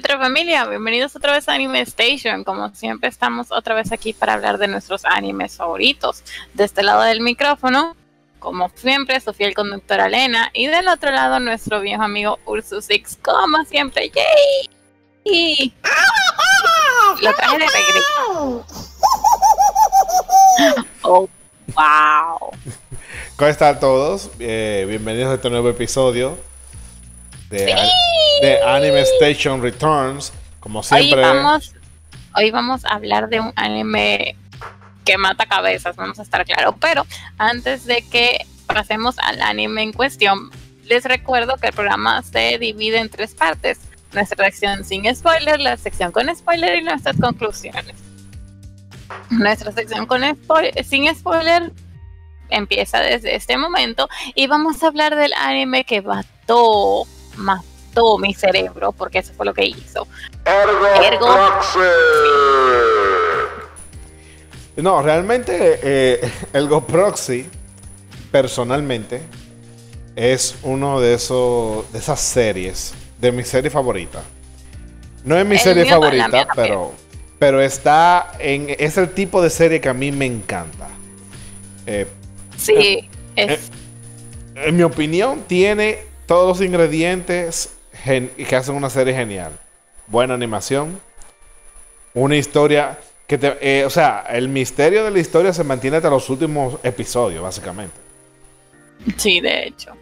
familia, bienvenidos otra vez a Anime Station. Como siempre estamos otra vez aquí para hablar de nuestros animes favoritos. De este lado del micrófono, como siempre, Sofía el conductora Elena y del otro lado nuestro viejo amigo Ursus Six, como siempre. ¡Yay! Y lo traje de regreso. Oh, wow. ¿Cómo están todos? Eh, bienvenidos a este nuevo episodio de, de Anime Station Returns. Como siempre. Hoy vamos, hoy vamos a hablar de un anime que mata cabezas, vamos a estar claros. Pero antes de que pasemos al anime en cuestión, les recuerdo que el programa se divide en tres partes. Nuestra sección sin spoiler, la sección con spoiler y nuestras conclusiones. Nuestra sección con spoiler, sin spoiler empieza desde este momento y vamos a hablar del anime que mató, mató mi cerebro, porque eso fue lo que hizo. Ergo, Ergo. Proxy. No, realmente eh, el GoProxy, personalmente, es uno de esos de esas series, de mi serie favorita. No es mi El serie mío, favorita, pero, pero está en. Es el tipo de serie que a mí me encanta. Eh, Sí, es, eh, en mi opinión, tiene todos los ingredientes que hacen una serie genial. Buena animación, una historia que te, eh, o sea, el misterio de la historia se mantiene hasta los últimos episodios, básicamente. sí, de hecho.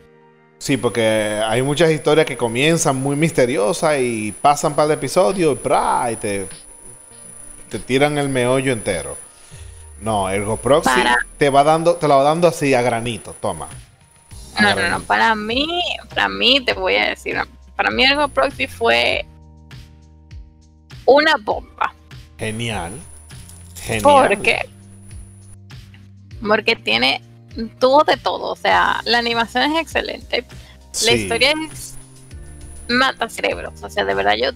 Sí, porque hay muchas historias que comienzan muy misteriosas y pasan par de episodios y, y te, te tiran el meollo entero. No, Ergo Proxy Para- te va dando, te lo va dando así a granito, toma. No, no, no. Para mí, para mí, te voy a decir, para mí Ergo Proxy fue una bomba. Genial. Genial. ¿Por qué? Porque tiene tuvo de todo. O sea, la animación es excelente. La historia es mata cerebros. O sea, de verdad, yo,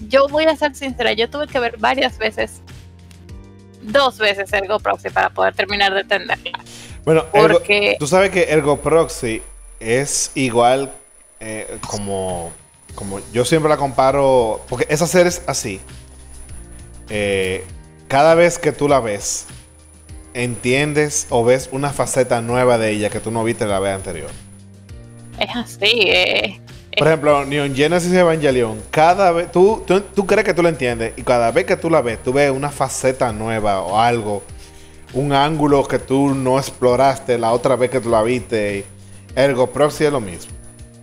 yo voy a ser sincera, yo tuve que ver varias veces, dos veces Ergo Proxy para poder terminar de entenderla. Bueno, Ergo- Porque tú sabes que Ergo Proxy es igual eh, como, como yo siempre la comparo, porque esa serie es así. Eh, cada vez que tú la ves, entiendes o ves una faceta nueva de ella que tú no viste en la vez anterior. es así, eh, Por ejemplo, Neon Genesis Evangelion, cada vez, tú, tú, tú crees que tú la entiendes y cada vez que tú la ves, tú ves una faceta nueva o algo, un ángulo que tú no exploraste la otra vez que tú la viste. Ergo Proxy es lo mismo.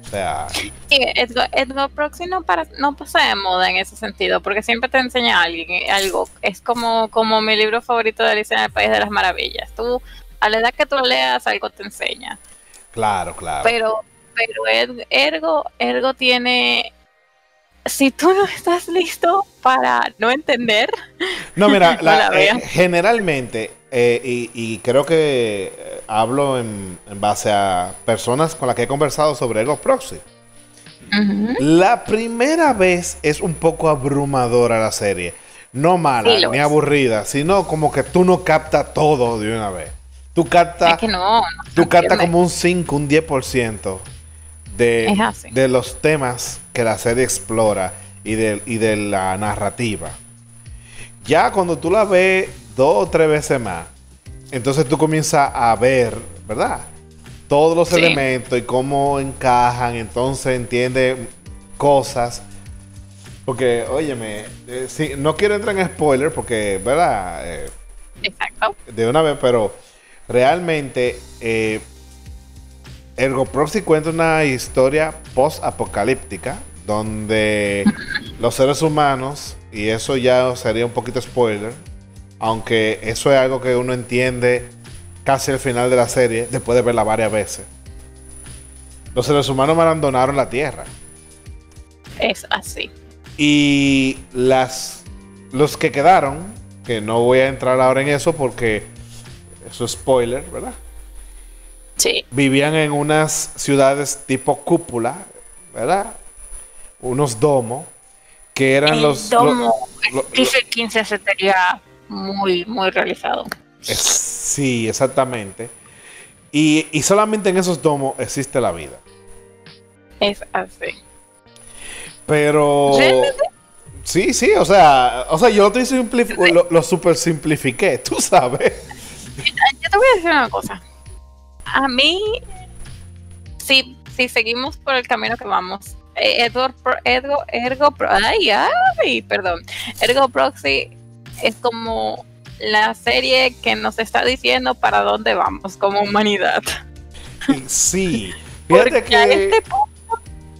O sea, Sí, Edgo, Edgo Proxy no, para, no pasa de moda en ese sentido, porque siempre te enseña a alguien algo. Es como, como mi libro favorito de Alicia en el País de las Maravillas. Tú, a la edad que tú leas, algo te enseña. claro, claro. Pero, pero Ed- Ergo, Ergo tiene. Si tú no estás listo para no entender, No, mira, la- la eh, generalmente, eh, y, y creo que hablo en, en base a personas con las que he conversado sobre Ergo Proxy. La primera vez es un poco abrumadora la serie. No mala Sí, ni es. aburrida, sino como que tú no captas todo de una vez. Tú captas, es que no. no tú captas como un 5, un 10% de, de los temas que la serie explora y de, y de la narrativa. Ya cuando tú la ves dos o tres veces más, entonces tú comienzas a ver, ¿verdad? Todos los Sí. elementos y cómo encajan, entonces entiende cosas. Porque, óyeme, eh, sí, no quiero entrar en spoiler porque, ¿verdad? Eh, Exacto. de una vez, pero realmente eh, Ergo Proxy cuenta una historia post-apocalíptica donde los seres humanos, y eso ya sería un poquito spoiler, aunque eso es algo que uno entiende casi al final de la serie, después de verla varias veces. Los seres humanos abandonaron la Tierra. Es así. Y las los que quedaron, que no voy a entrar ahora en eso porque eso es spoiler, ¿verdad? Sí. Vivían en unas ciudades tipo cúpula, ¿verdad? Unos domos que eran El los domo, lo- lo- dice 15 sería muy, muy realizado. Es- sí, exactamente. Y, y solamente en esos domos existe la vida. Es así. Pero. ¿Realmente? Sí, sí, o sea, o sea, yo lo, lo, lo super simplifiqué, tú sabes. Yo te voy a decir una cosa. A mí, si, si seguimos por el camino que vamos, eh, Edward, Ergo, Ergo, ay, ay, perdón, Ergo Proxy es como la serie que nos está diciendo para dónde vamos como humanidad. Sí, fíjate que... Este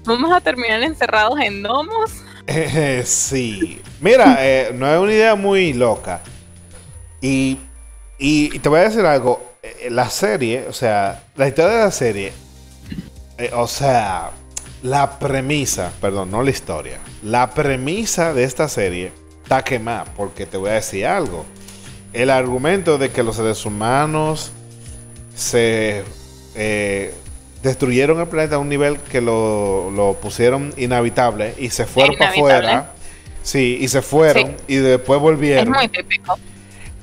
vamos a terminar encerrados en domos. Eh, sí, mira, eh, no es una idea muy loca. Y, y, te voy a decir algo, eh, la serie, o sea, la historia de la serie, o sea, la premisa, perdón, no la historia, la premisa de esta serie está quemada, porque te voy a decir algo. El argumento de que los seres humanos se destruyeron el planeta a un nivel que lo, pusieron inhabitable y se fueron para afuera. Sí, y se fueron y después volvieron. Es muy típico.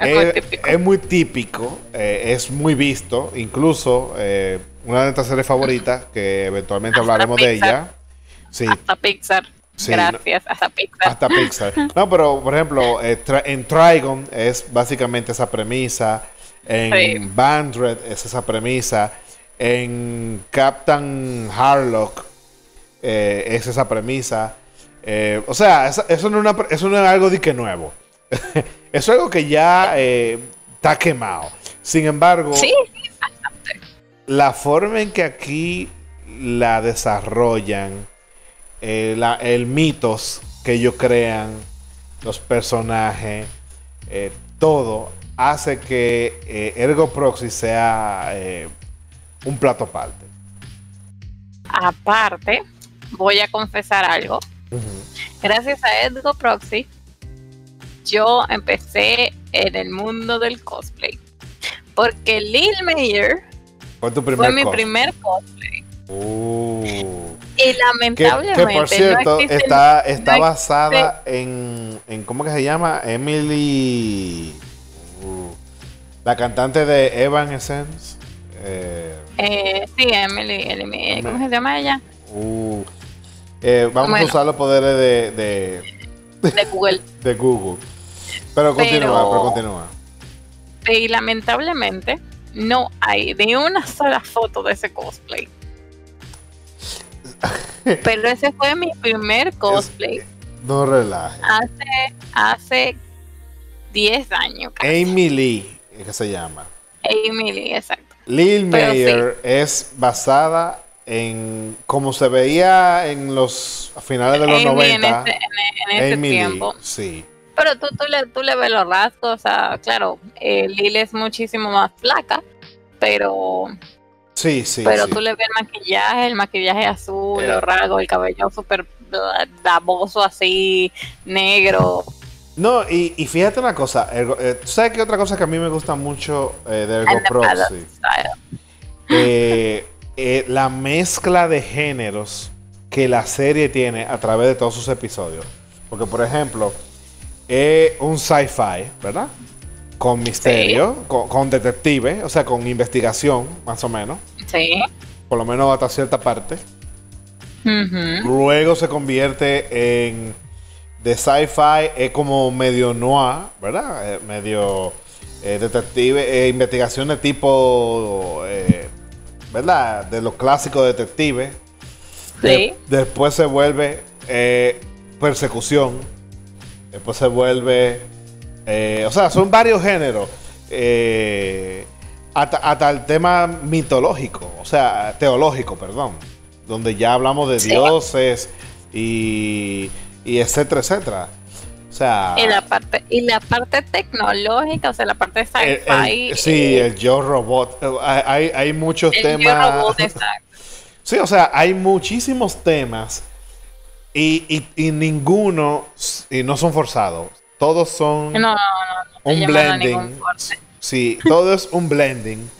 Es, muy típico. Eh, es muy, visto. Incluso eh, una de nuestras series favoritas, que eventualmente hablaremos de ella. Sí. Hasta Pixar. Gracias, hasta Pixar. Hasta Pixar. No, pero por ejemplo, eh, en Trigon es básicamente esa premisa. En Bandred es esa premisa. En Captain Harlock eh, es esa premisa. Eh, o sea, eso, no es algo de que nuevo. eso es algo que ya está quemado. Sin embargo, la forma en que aquí la desarrollan, el mitos que ellos crean, los personajes, todo hace que Ergo Proxy sea un plato aparte. Aparte, voy a confesar algo. Gracias a Edgo Proxy, yo empecé en el mundo del cosplay. Porque Lil Mayer fue, tu primer mi primer cosplay. Uh. Y lamentablemente. Que, por cierto, está, está basada en, en. ¿Cómo que se llama? Emily. Uh, la cantante de Evanescence. Eh, eh, sí, Emily, ¿cómo se llama ella? Uh, eh, vamos a usar los poderes de, de, Google. de Google. Pero continúa, pero, continúa. Y lamentablemente no hay ni una sola foto de ese cosplay. pero ese fue mi primer cosplay. no relaje. Hace, hace 10 años. Casi. Amy Lee, ¿qué se llama? Amy Lee, exacto. Lil Mayer es basada en como se veía en los finales de los 90 en, ese, tiempo. sí. Pero tú, tú, le, tú le ves los rasgos, o sea, claro, eh, Lil es muchísimo más flaca, pero... Sí, sí. Pero tú le ves el maquillaje, el maquillaje azul, los rasgos, el cabello súper davoso así, negro. No, y, y, fíjate una cosa, eh, ¿tú sabes qué otra cosa que a mí me gusta mucho eh, de Ergo Proxy? Eh, la mezcla de géneros que la serie tiene a través de todos sus episodios. Porque, por ejemplo, es un sci-fi, ¿verdad? Con misterio, con, detective, o sea, con investigación, más o menos. Sí. Por lo menos hasta cierta parte. Luego se convierte en de sci-fi es como medio noir, ¿verdad? Eh, medio eh, detective, eh, investigación de tipo, ¿verdad? De los clásicos detectives. Sí. después se vuelve persecución. Después se vuelve, o sea, son varios géneros. Hasta, el tema mitológico, o sea, teológico, perdón, donde ya hablamos de dioses y y etcétera, etcétera. O sea, y la parte y la parte tecnológica, o sea, la parte sci-fi. Sí, el Yo Robot. Hay, hay muchos temas. Robot, sí, o sea, hay muchísimos temas y, y, ninguno y no son forzados. Todos son un blending. Sí, todo es un blending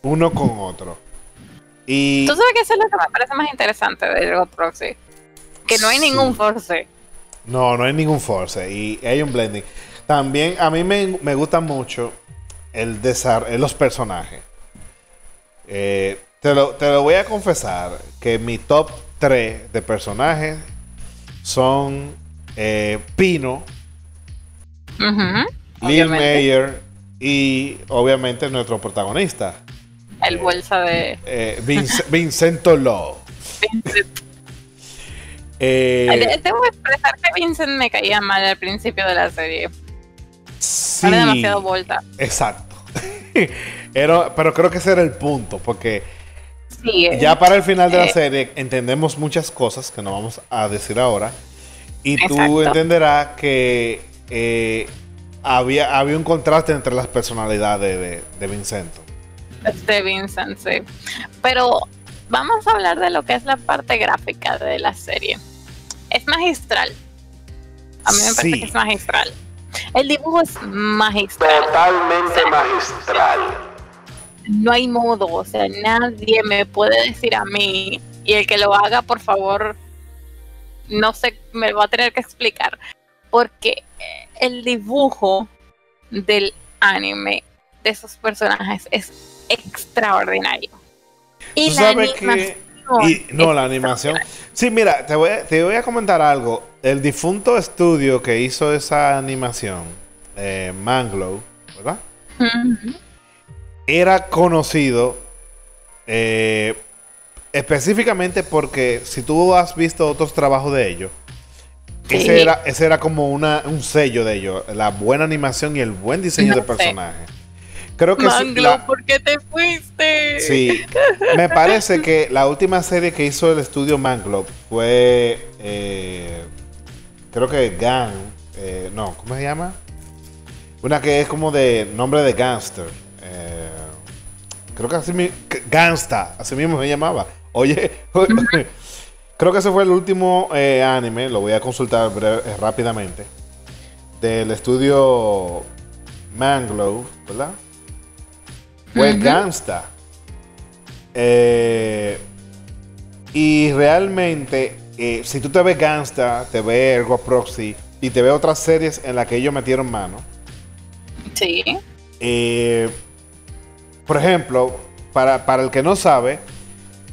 uno con otro. Y tú sabes que eso es lo que me parece más interesante de God Proxy que no hay ningún force. No, no hay ningún force y hay un blending. También a mí me, me gusta mucho el desarrollo, los personajes. Eh, te, lo, te lo voy a confesar que mi top 3 de personajes son eh, Pino, Ujú, Lil obviamente. Mayer y obviamente nuestro protagonista, El bolsa de. eh, Vince- Vincento Law. Eh, Debo expresar que Vincent me caía mal al principio de la serie. sí, Era demasiado vuelta. exacto. Era- pero creo que ese era el punto, porque Sí, eh, ya para el final de la eh. serie entendemos muchas cosas que no vamos a decir ahora. Y tú entenderás que eh, había, había un contraste entre las personalidades de, de Vincento. de Vincent, sí. Pero vamos a hablar de lo que es la parte gráfica de la serie. Es magistral. A mí me parece Sí. que es magistral. El dibujo es magistral. Totalmente magistral. No hay modo, o sea, nadie me puede decir a mí y el que lo haga, por favor, no sé, me lo va a tener que explicar. Porque el dibujo del anime de esos personajes es extraordinario. Y Tú la sabes que- animación Y, no, la animación. Sí, mira, te voy, a- te voy a comentar algo. El difunto estudio que hizo esa animación, eh, Manglow, ¿verdad? Era conocido eh, específicamente porque si tú has visto otros trabajos de ellos, Sí. ese, era, ese era como una, un sello de ellos, la buena animación y el buen diseño de sé. personajes. Creo que sí, Manglo, la- ¿por qué te fuiste? Sí, me parece que la última serie que hizo el estudio Manglow fue, eh, creo que Gang, eh, no, ¿cómo se llama? Una que es como de nombre de gangster. eh, creo que así mismo, Gangsta, así mismo se llamaba. Oye, creo que ese fue el último eh, anime, lo voy a consultar breve- eh, rápidamente, del estudio Manglow, ¿verdad? Fue. Gangsta. Eh, y realmente, si tú te ves Gangsta, te ves Ergo Proxy y te ves otras series en las que ellos metieron mano, Sí. por ejemplo, para, para el que no sabe,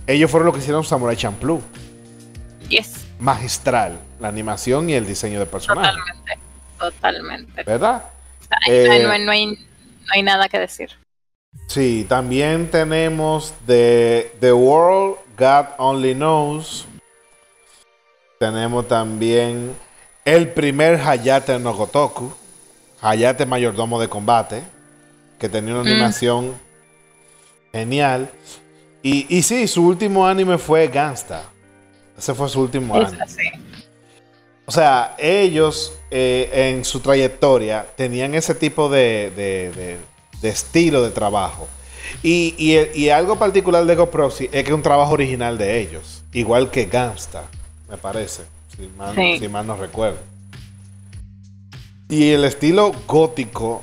ellos fueron los que hicieron Samurai Champloo. Yes. Magistral, la animación y el diseño de personajes. Totalmente. Totalmente. ¿Verdad? Eh, no, hay- no hay, no hay- no hay nada que decir. Sí, también tenemos The, The World God Only Knows. Tenemos también el primer Hayate no Gotoku. Hayate mayordomo de combate. Que tenía una Mm. animación genial. Y, y sí, su último anime fue Gangsta. Ese fue su último así. O sea, ellos eh, en su trayectoria tenían ese tipo de, de- de- de estilo de trabajo. Y, y- y algo particular de GoProxy es que es un trabajo original de ellos. Igual que Gangsta, me parece. Si mal, Sí. si mal no recuerdo. Y el estilo gótico,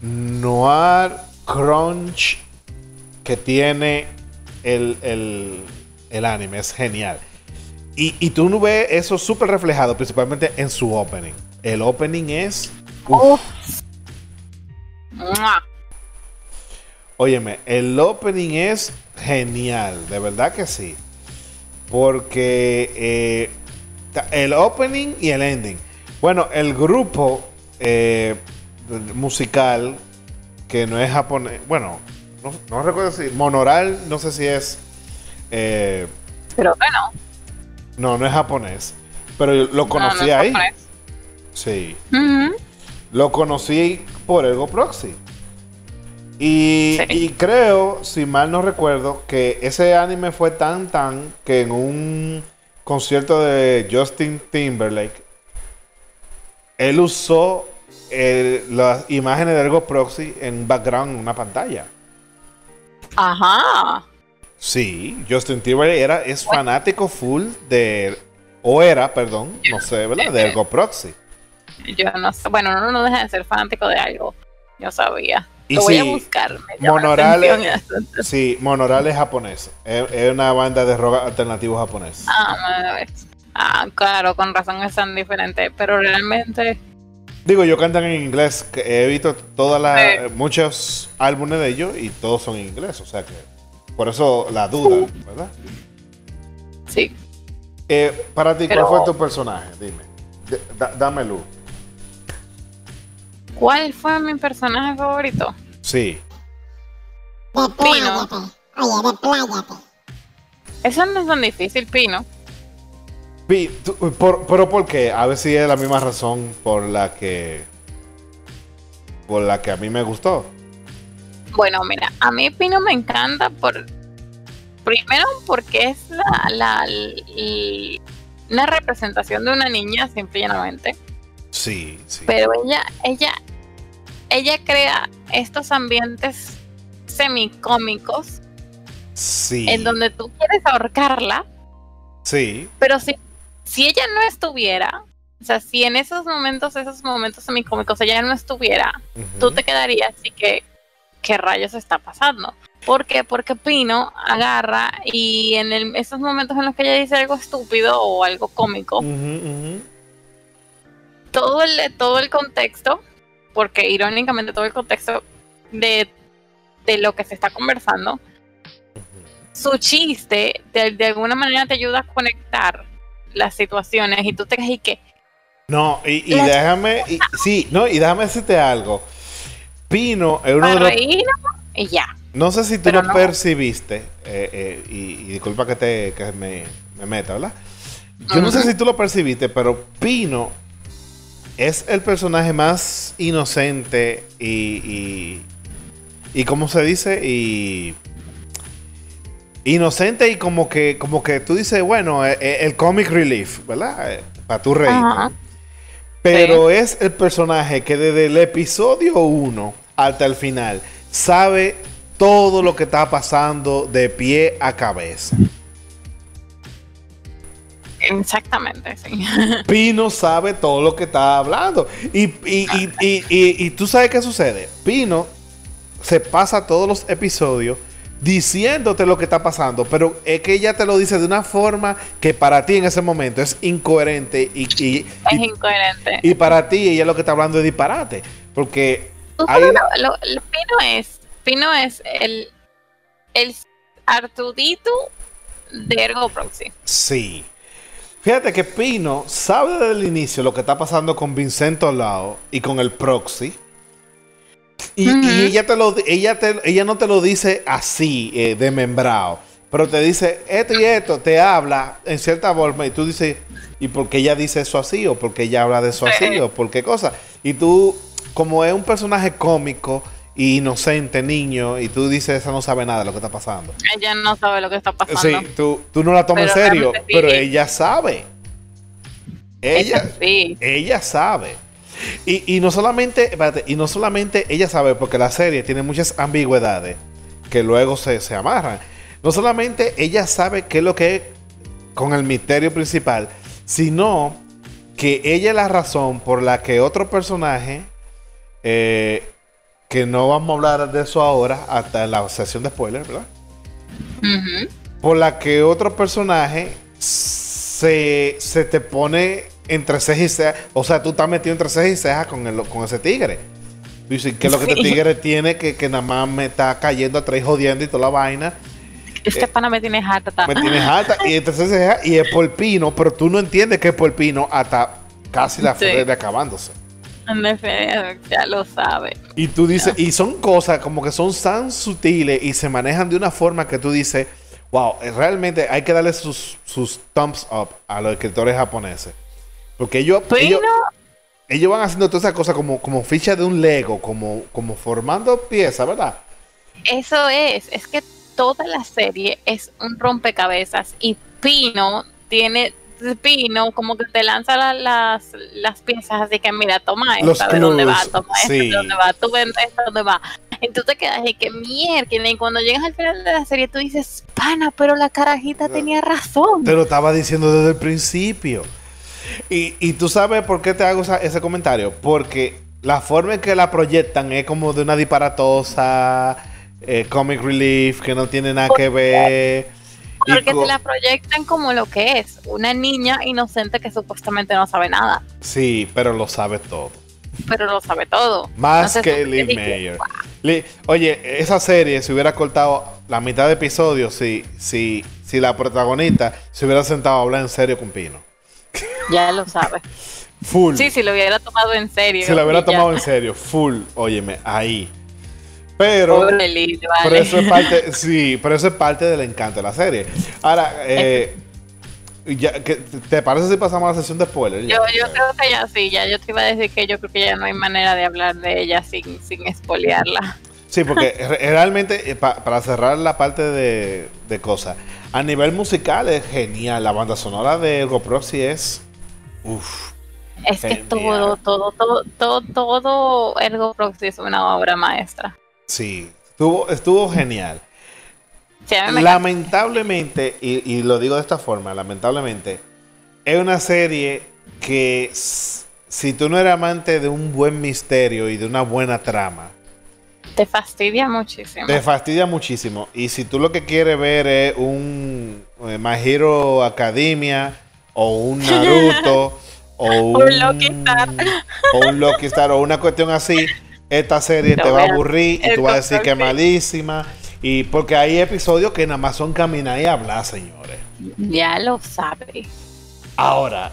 noir, crunch que tiene el, el- el anime es genial. Y, y tú no ves eso súper reflejado, principalmente en su opening. El opening es. uf. Óyeme, el opening es genial, de verdad que sí. Porque eh, el opening y el ending. Bueno, el grupo eh, musical que no es japonés, bueno, no, no recuerdo si Monoral, no sé si es, eh, Pero bueno. No, no es japonés, pero yo lo conocí no, no es ahí. japonés. Sí. Lo conocí por Ergo Proxy. Y, Sí. y creo, si mal no recuerdo, que ese anime fue tan tan que en un concierto de Justin Timberlake, él usó las imágenes de Ergo Proxy en un background en una pantalla. Ajá. Sí, Justin Timberlake era, es fanático full de, o era, perdón, no sé, ¿verdad? De Ergo Proxy. Yo no sé. Bueno, uno no deja de ser fanático de algo. Yo sabía. Y Lo voy a sí, buscar. Sí, Monoral es japonés. Es, es una banda de rock alternativo japonés. Ah. Ah, claro, con razón es tan diferente. Pero realmente. Digo, yo cantan en inglés. que he visto todas las Sí. muchos álbumes de ellos y todos son en inglés. O sea que por eso la duda, ¿verdad? Sí. Eh, para ti, Pero- ¿cuál fue tu personaje? Dime. D- dame luz. ¿Cuál fue mi personaje favorito? Sí. Pino. Oye. Eso no es tan difícil, Pino. Pi- tú- por- pero ¿por qué? A ver si es la misma razón por la que. Por la que a mí me gustó. Bueno, mira, a mí Pino me encanta por. Primero, porque es la, la, una representación de una niña, simple y llanamente. Sí, sí. Pero ella, ella, ella crea estos ambientes semicómicos Sí. en donde tú quieres ahorcarla, Sí. pero si, si ella no estuviera, o sea, si en esos momentos, esos momentos semicómicos ella no estuviera, tú Ujú. te quedarías así que, ¿qué rayos está pasando? ¿Por qué? Porque Pino agarra y en el- esos momentos en los que ella dice algo estúpido o algo cómico, todo el, todo el contexto, porque irónicamente todo el contexto de, de lo que se está conversando, su chiste de, de alguna manera te ayuda a conectar las situaciones y tú te quedas y que No, y, déjame. y- sí, no, y déjame decirte algo. Pino es uno para de los. y ya. No sé si tú Pero lo no. percibiste, eh, eh, y, y disculpa que, te, que me, me meta, ¿verdad? Yo no sé si tú lo percibiste, pero Pino es el personaje más inocente y, y, y ¿cómo se dice? Y inocente y como que, como que tú dices, bueno, eh, el comic relief, ¿verdad? Para tu reír. Pero es el personaje que desde el episodio 1 hasta el final sabe todo lo que está pasando de pie a cabeza. Exactamente, sí. Pino sabe todo lo que está hablando. Y, y, y, y, tú sabes qué sucede. Pino se pasa todos los episodios diciéndote lo que está pasando, pero es que ella te lo dice de una forma que para ti en ese momento es incoherente y, y, Es y- incoherente. y para ti ella lo que está hablando es disparate. Porque ahí lo- lo- Pino es, Pino es el, el Artudito de Ergo Proxy. Sí. Fíjate que Pino sabe desde el inicio lo que está pasando con Vincento Lao y con el proxy. Y, ella, te lo, ella, te- ella no te lo dice así, eh, de membrado, pero te dice esto y esto, te habla en cierta forma y tú dices, ¿y por qué ella dice eso así? ¿O por qué ella habla de eso así? Sí. ¿O por qué cosa? Y tú, como es un personaje cómico e inocente, niño, y tú dices, esa no sabe nada de lo que está pasando. Ella no sabe lo que está pasando. Sí, tú, tú no la tomas en serio, sí. pero ella sabe. Ella, sí. ella sabe. Y, y no solamente, espérate, y no solamente ella sabe, porque la serie tiene muchas ambigüedades que luego se, se amarran. No solamente ella sabe qué es lo que es con el misterio principal, sino que ella es la razón por la que otro personaje, eh, que no vamos a hablar de eso ahora, hasta en la sesión de spoilers, ¿verdad? Por la que otro personaje se, se te pone entre ceja y ceja. O sea, tú estás metido entre ceja y ceja con, el- con ese tigre. ¿qué es lo que este tigre tiene? Que, que nada más me está cayendo atrás y jodiendo y toda la vaina. Este pana me tiene harta. Me tienes alta. Y entre ceja y es por pino, pero tú no entiendes que es por pino hasta casi la Sí. de acabándose. Ya lo sabe. Y tú dices, y son cosas como que son tan sutiles y se manejan de una forma que tú dices, wow, realmente hay que darle sus, sus thumbs up a los escritores japoneses. Porque ellos, ellos, Pino, ellos van haciendo todas esas cosas como, como ficha de un Lego, como, como formando piezas, ¿verdad? eso es. Es que toda la serie es un rompecabezas y Pino tiene. Pino como que te lanza la- las, las piezas así que mira toma esta de dónde va toma esta sí. de dónde va tú ven esta de dónde va y tú te quedas y que mierda y cuando llegas al final de la serie tú dices pana pero la carajita tenía razón Te lo estaba diciendo desde el principio. Y, y tú sabes por qué te hago esa- ese comentario. Porque la forma en que la proyectan es como de una disparatosa, eh, comic relief, que no tiene nada que ver. Porque te la proyectan como lo que es una niña inocente que supuestamente no sabe nada Sí, pero lo sabe todo. pero lo sabe todo Más que dices, Mayer. Li- Oye, esa serie se hubiera cortado la mitad de episodios si, si, si la protagonista se hubiera sentado a hablar en serio con Pino. ya lo sabe Full. Sí, si lo hubiera tomado en serio. Si lo hubiera ya. tomado en serio, full, óyeme, ahí. Pero, Pobre Liz, pero vale. eso es parte, sí, pero eso es parte del encanto de la serie. Ahora, eh, ya, que- ¿te parece si pasamos a la sesión de spoilers? Yo, yo creo que ya sí, ya yo te iba a decir que yo creo que ya no hay manera de hablar de ella sin, sin espolearla. Sí, porque re- realmente, eh, pa- para cerrar la parte de, de cosas, a nivel musical es genial. La banda sonora de Ergo Proxy es. Uff. Es que todo, todo, todo, todo, todo Ergo Proxy es una obra maestra. Sí, estuvo, estuvo genial. Sí. Lamentablemente, y, y lo digo de esta forma, lamentablemente, es una serie que si tú no eres amante de un buen misterio y de una buena trama, te fastidia muchísimo. te fastidia muchísimo. Y si tú lo que quieres ver es un eh, My Hero Academia o un Naruto o un, Un Star. o un Lucky Star o una cuestión así, esta serie Te va a aburrir y tú vas a decir que es malísima. Y porque hay episodios que nada más son caminar y hablar, señores. Ya lo sabe. Ahora,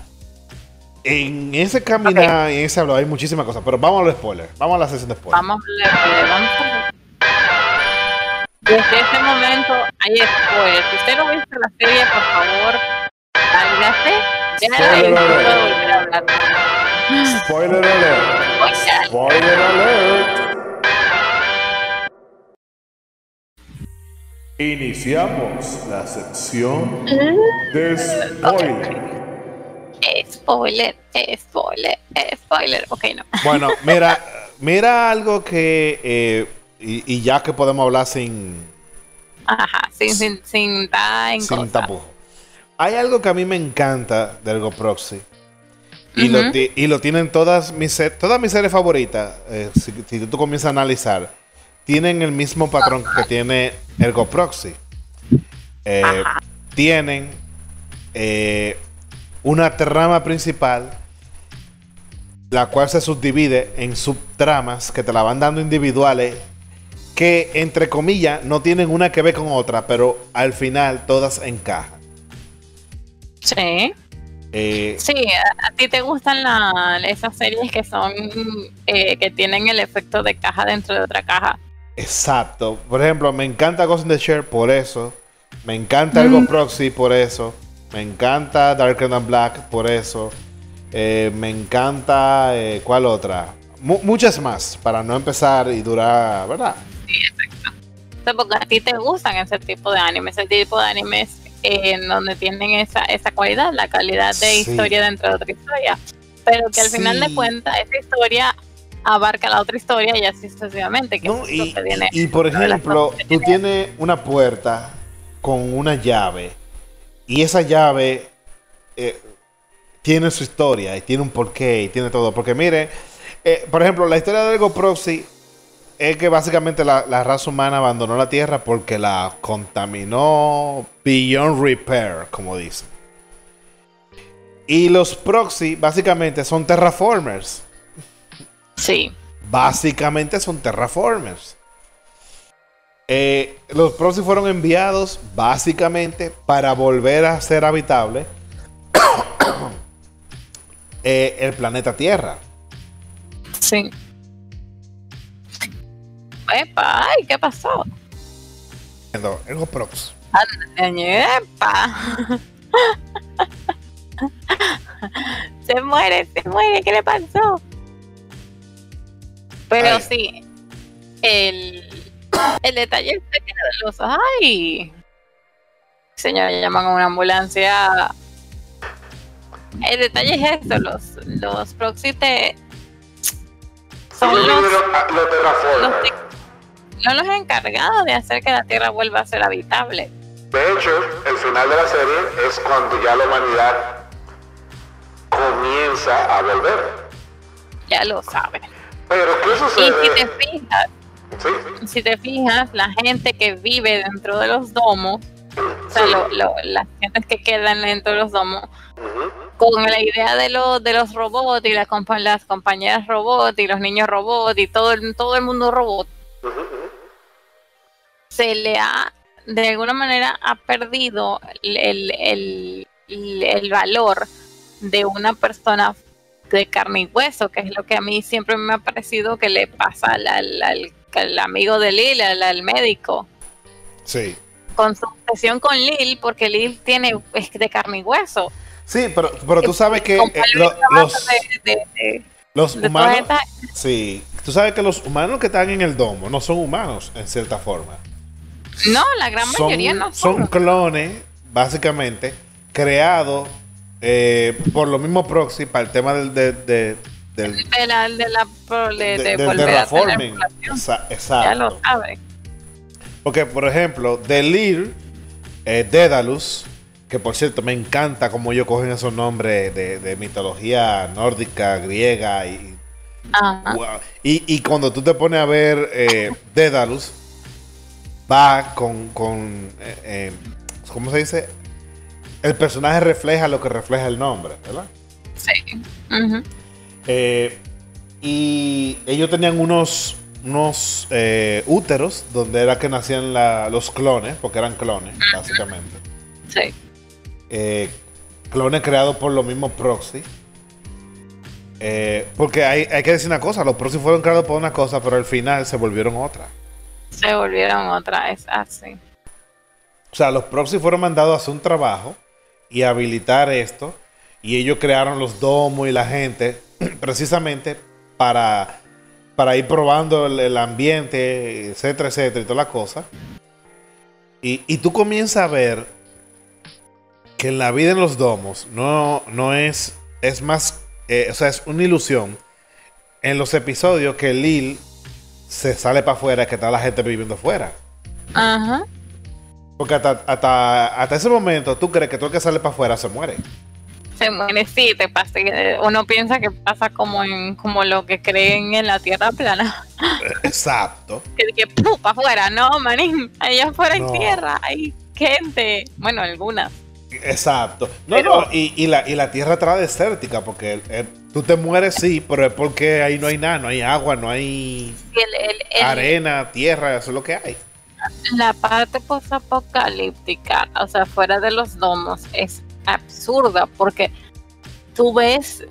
en ese caminar y en ese hablar hay muchísimas cosas, pero vamos a los spoilers. Vamos a la sesión de spoilers. Vamos a. Desde este momento hay spoilers. Si usted no ha visto la serie, por favor, sálgase. Spoiler alert. Spoiler alert. Spoiler alert. Iniciamos la sección de spoiler. Spoiler, spoiler, spoiler. Ok, no. Bueno, mira, mira algo que eh, y, y ya que podemos hablar sin, Ajá, sin, sin, sin sin tapujo. Hay algo que a mí me encanta del Y, lo, ti- y lo tienen todas mis, todas mis series favoritas. eh, si, si tú comienzas a analizar, tienen el mismo patrón que tiene Ergo Proxy. Eh, tienen eh, una trama principal, la cual se subdivide en subtramas que te la van dando individuales, que entre comillas no tienen una que ver con otra, pero al final todas encajan. Sí, Eh, sí, a, ti te gustan la, esas series que son, eh, que tienen el efecto de caja dentro de otra caja. Exacto. Por ejemplo, me encanta Ghost in the Shell por eso. Me encanta Ergo Proxy por eso. Me encanta Darker Than Black por eso. Eh, me encanta. eh, ¿Cuál otra? Mu- muchas más. Para no empezar y durar. ¿Verdad? O sea, porque a ti te gustan ese tipo de animes, ese tipo de animes en donde tienen esa, esa cualidad, la calidad de Sí. historia dentro de otra historia. Pero que al final de cuentas esa historia abarca la otra historia y así sucesivamente. Que No, es y, viene por ejemplo, tú tiene- tienes una puerta con una llave. Y esa llave eh, tiene su historia y tiene un porqué y tiene todo. Porque mire, eh, por ejemplo, la historia de Ergo Proxy es que básicamente la, la raza humana abandonó la Tierra porque la contaminó beyond repair, como dicen. Y los proxy básicamente son terraformers. Sí, Básicamente son terraformers. Eh, los proxy fueron enviados básicamente para volver a ser habitable eh, el planeta Tierra. sí. Epa, ay, ¿qué pasó? Ergo Prox. Epa. se muere, se muere, ¿qué le pasó? Pero Ay. sí, el, el detalle es que los ay, señora, llaman a una ambulancia. El detalle es eso, los, los proxy te son los, los que- son los encargados de hacer que la Tierra vuelva a ser habitable. De hecho, el final de la serie es cuando ya la humanidad comienza a volver. Ya lo saben. Pero ¿qué Y sucede? si te fijas, Sí, si te fijas, la gente que vive dentro de los domos, o sea, lo- lo- las gentes que quedan dentro de los domos, con la idea de, los de los robots y las, las compañeras robots y los niños robots y todo el, todo el mundo robot, ujú. Se le ha, de alguna manera, ha perdido el, el, el- el valor de una persona de carne y hueso, que es lo que a mí siempre me ha parecido que le pasa al, al, al- al amigo de Lil, al, al médico, Sí. con su obsesión con Lil, porque Lil tiene es de carne y hueso. Sí, pero, pero tú sabes que eh, lo- los, de- de- de- los humanos. Sí. Tú sabes que los humanos que están en el domo no son humanos, en cierta forma. No, la gran son, mayoría no son son. clones, básicamente, creados eh, por los mismos proxy para el tema del, de- de- del, de la, de la de, de- de del terraforming. Esa- Ya lo Exacto. sabe. Porque, por ejemplo, Delir, eh, Dédalus, que por cierto me encanta cómo ellos cogen esos nombres de, de mitología nórdica, griega y. Wow. Y, y cuando tú te pones a ver eh, Dédalus, va con, con eh, eh, ¿cómo se dice? El personaje refleja lo que refleja el nombre, ¿verdad? Sí. Eh, y ellos tenían unos, unos úteros donde era que nacían la- los clones, porque eran clones, básicamente. Sí. Clones creados por los mismos proxy. Porque hay, hay que decir una cosa, los proxy fueron creados por una cosa, pero al final se volvieron otra. Se volvieron otra vez así. O sea, los proxy fueron mandados a hacer un trabajo y habilitar esto. Y ellos crearon los domos y la gente precisamente para, para ir probando el, ambiente, etcétera, etcétera, y todas las cosas. Y, y tú comienzas a ver que en la vida en los domos no, no es, es más, eh, o sea, es una ilusión. En los episodios que Lil se sale para afuera, que está la gente viviendo afuera. Ajá. Porque hasta, hasta, hasta ese momento tú crees que todo el que sale para afuera se muere. Se muere, sí, te pasa. que Uno piensa que pasa como en como lo que creen en la tierra plana. Exacto. Que, que ¡pum! para afuera, no, manín. Allá afuera No. hay tierra, hay gente. Bueno, algunas. Exacto. No, Pero- no, y, y la, y la tierra está desértica porque el- el- tú te mueres, sí, pero es porque ahí no hay nada, no hay agua, no hay Y el- el- el- arena, tierra, eso es lo que hay. la parte posapocalíptica, o sea, fuera de los domos, es absurda porque tú ves,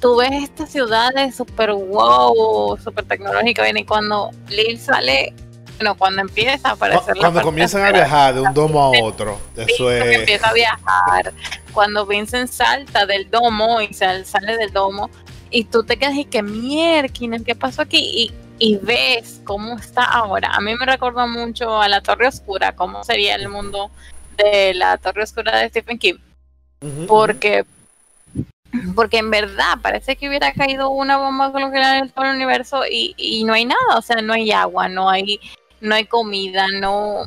tú ves estas ciudades super wow, super tecnológicas, y cuando Lil sale, bueno, cuando empieza a aparecer Cuando comienzan a viajar de un domo a otro, eso es. empieza a viajar, cuando Vincent salta del domo y sal- sale del domo, y tú te quedas y que mierda, ¿qué pasó aquí? Y, y ves cómo está ahora. A mí me recuerda mucho a la Torre Oscura, cómo sería el mundo de la Torre Oscura de Stephen King, porque porque en verdad parece que hubiera caído una bomba nuclear en todo el universo y, y no hay nada, o sea, no hay agua, no hay no hay comida, no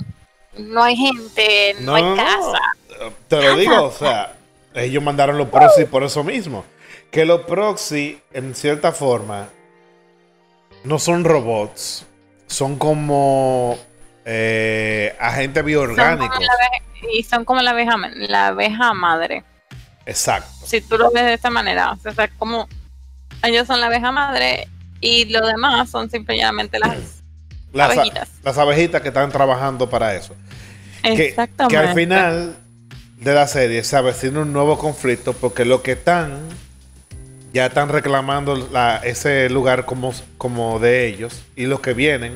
no hay gente, no, No, hay casa. Te lo digo, o sea, ellos mandaron los proxy por eso mismo. Que los proxy, en cierta forma, no son robots, son como eh, agentes bioorgánicos. y son como la abeja, la abeja madre. Exacto. Si tú lo ves de esta manera, o sea, como ellos son la abeja madre y lo demás son simplemente las Las a- abejitas. las abejitas que están trabajando para eso. Que, exactamente. que al final de la serie se avecina un nuevo conflicto porque lo que están ya están reclamando la- ese lugar como, como de ellos y los que vienen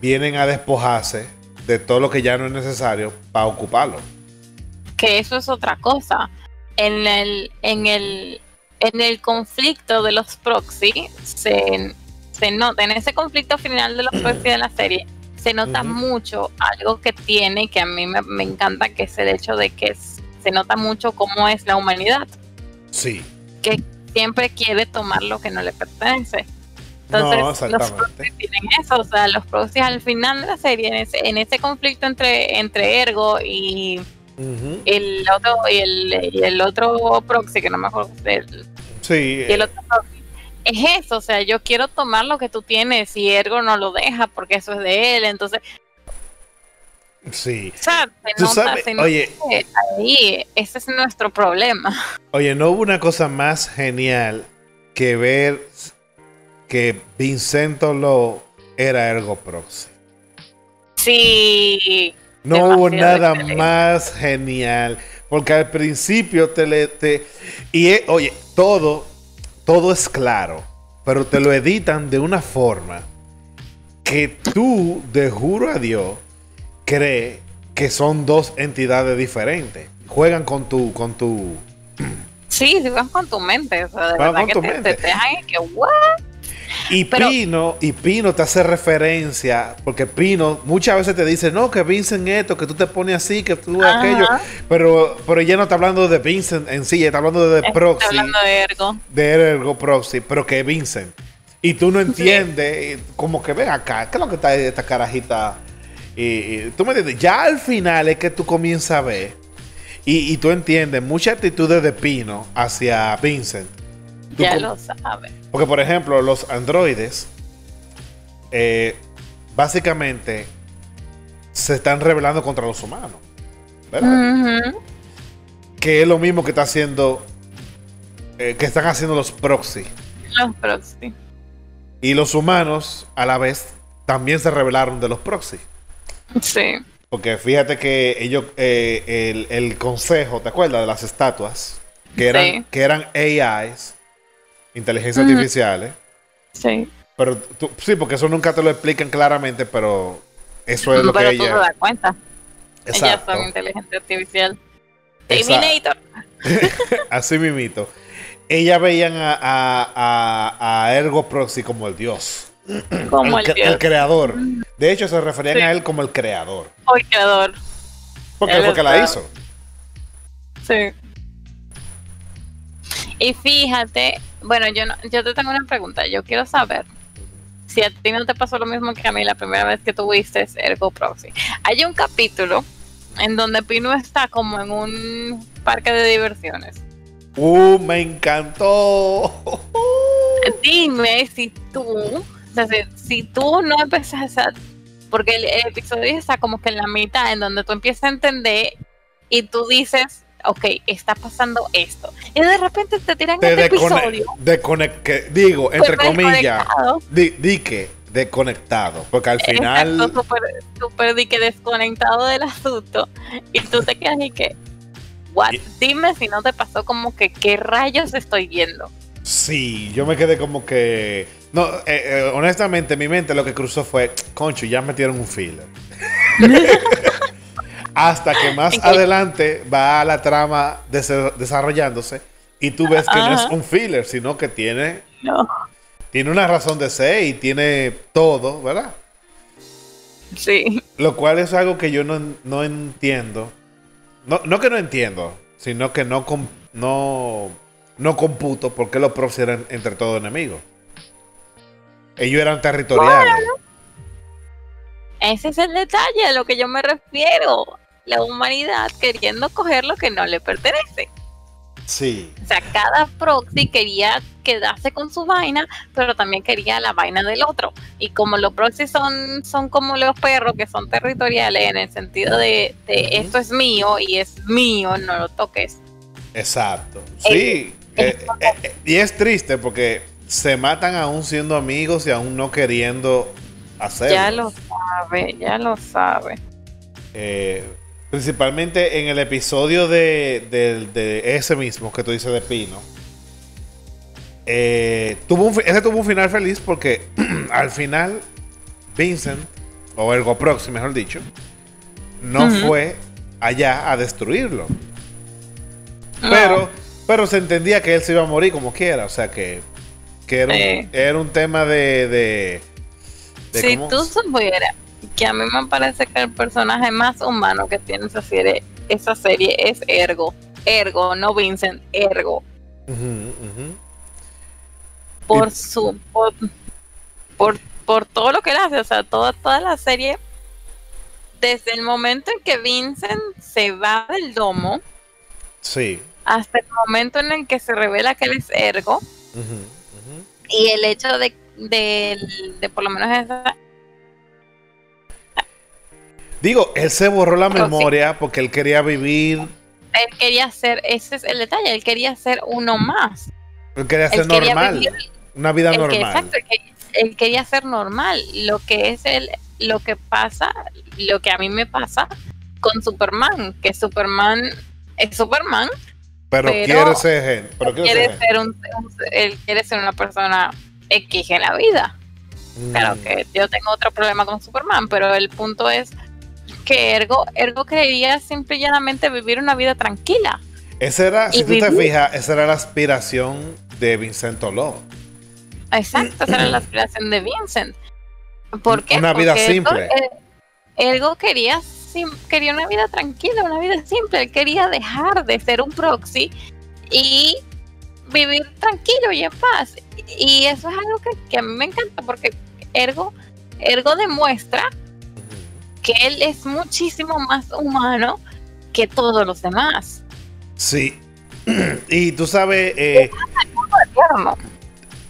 vienen a despojarse de todo lo que ya no es necesario para ocuparlo. que eso es otra cosa. En el, en el, en el conflicto de los proxy, se, se nota, en ese conflicto final de los proxy de la serie, se nota mucho algo que tiene, que a mí me, me encanta, que es el hecho de que se nota mucho cómo es la humanidad, Sí. que siempre quiere tomar lo que no le pertenece. Entonces, no, los proxy tienen eso, o sea, los proxy al final de la serie, en ese, en ese conflicto entre, entre Ergo y, el otro y el, y el otro proxy que no me acuerdo el, Sí. y el eh, otro proxy es eso o sea yo quiero tomar lo que tú tienes y Ergo no lo deja porque eso es de él entonces sí. o sea, se Tú nota, sabes, se nota oye, ahí ese es nuestro problema Oye, no hubo una cosa más genial que ver que Vincento lo era Ergo Proxy. sí No hubo nada excelente. más genial. Porque al principio te le. Te, y eh, oye, todo. Todo es claro, pero te lo editan de una forma que tú, de juro a Dios, crees que son dos entidades diferentes. Juegan con tu, con tu, Sí, van con tu mente. O sea, de verdad con que tu te, mente. te dejan que, ¿what? Y Pero- Pino, y Pino te hace referencia, porque Pino muchas veces te dice, no, que Vincent esto, que tú te pones así, que tú Ajá. aquello, pero, pero ella no está hablando de Vincent en sí, ella está hablando de Proxy, hablando de ergo. de Ergo Proxy, pero que Vincent. Y tú no entiendes, como que ven acá, ¿qué es lo que está esta carajita? Y, y tú me entiendes, ya al final es que tú comienzas a ver, y, y tú entiendes muchas actitudes de Pino hacia Vincent. Ya lo sabes. porque, por ejemplo, los androides eh, básicamente se están rebelando contra los humanos. ¿Verdad? Que es lo mismo que está haciendo. eh, que están haciendo los proxy. Los proxy. Y los humanos, a la vez, también se rebelaron de los proxy. Sí. Porque fíjate que ellos, eh, el, el consejo, ¿te acuerdas de las estatuas? Que eran, Sí. que eran AIs, inteligencias Ujú. artificiales. Sí. Pero tú- sí, porque eso nunca te lo explican claramente, pero eso es lo Pero que tú te ella. das cuenta. Ellas Exacto. son inteligencia artificial. Terminator. Así mismito. Ella veían a, a, a- a Ergo Proxy como el dios. Como el, dios. creador. De hecho, se referían Sí. a él como el creador. O el creador. Porque Él fue que la hizo. Sí. Y fíjate, bueno, yo no, yo te tengo una pregunta. Yo quiero saber si a ti no te pasó lo mismo que a mí la primera vez que tuviste Ergo Proxy. Hay un capítulo en donde Pino está como en un parque de diversiones. ¡Uh, me encantó! Dime si tú, o sea, si, si tú no empiezas a... Porque el, el episodio está como que en la mitad, en donde tú empiezas a entender y tú dices, ok, está pasando esto. Y de repente te tiran Te este episodio. que- digo, entre Pues, comillas, desconectado. di, di que desconectado. Porque al final. Exacto, súper, súper di que desconectado del asunto. Y tú te quedas y que, what? Dime si no te pasó como que, ¿qué rayos estoy viendo? Sí, yo me quedé como que. No, eh, eh, honestamente, mi mente lo que cruzó fue, concho, ya metieron un filler. Hasta que más adelante va la trama desarrollándose y tú ves que no es un filler, sino que tiene, No. tiene una razón de ser y tiene todo, ¿verdad? Sí. Lo cual es algo que yo no, no entiendo. No, no que no entiendo, sino que no, no, no computo por qué los proxy eran entre todos enemigos. Ellos eran territoriales. Ese es el detalle a lo que yo me refiero. La humanidad queriendo coger lo que no le pertenece. Sí. O sea, cada proxy quería quedarse con su vaina, pero también quería la vaina del otro. Y como los proxies son, son como los perros que son territoriales en el sentido de, esto es mío y es mío, no lo toques. Exacto. Sí. eh, eh, eh, y es triste porque se matan aún siendo amigos y aún no queriendo hacerlo. Ya lo sabe, ya lo sabe. Eh, principalmente en el episodio de, de- de ese mismo que tú dices de Pino. Eh, tuvo un, fi- ese tuvo un final feliz porque al final Vincent, o Ergo Proxy mejor dicho, no fue allá a destruirlo. No. Pero, pero se entendía que él se iba a morir como quiera. O sea que, que era, un, Sí. era un tema de... de, de si cómo- tú supieras que a mí me parece que el personaje más humano que tiene esa serie, esa serie es Ergo. Ergo, no Vincent, Ergo. Por Y- su. Por, por, por todo lo que él hace, o sea, toda, toda la serie. Desde el momento en que Vincent se va del domo Sí. hasta el momento en el que se revela que él es Ergo y el hecho de, de, de por lo menos esa, Digo, él se borró la sí. memoria porque él quería vivir, él quería ser, ese es el detalle, él quería ser uno más. él quería ser Él quería normal, vivir una vida que, normal. exacto, él quería ser normal. Lo que es el, lo que pasa, lo que a mí me pasa con Superman, que Superman es Superman, Pero, Pero- quiere ser pero quiere quiere ser ser un, él quiere ser una persona X en la vida. Claro Mm. que yo tengo otro problema con Superman, pero el punto es que Ergo, Ergo quería simple y llanamente vivir una vida tranquila. Esa era, si tú te fijas, esa era la aspiración de Vincento Ló. Exacto, esa era la aspiración de Vincent. ¿Por qué? Una vida simple. Ergo, eh, Ergo quería, sim- quería una vida tranquila, una vida simple. Él quería dejar de ser un proxy y vivir tranquilo y en paz. Y eso es algo que, que a mí me encanta porque Ergo, Ergo demuestra que él es muchísimo más humano que todos los demás. Sí. y tú sabes eh,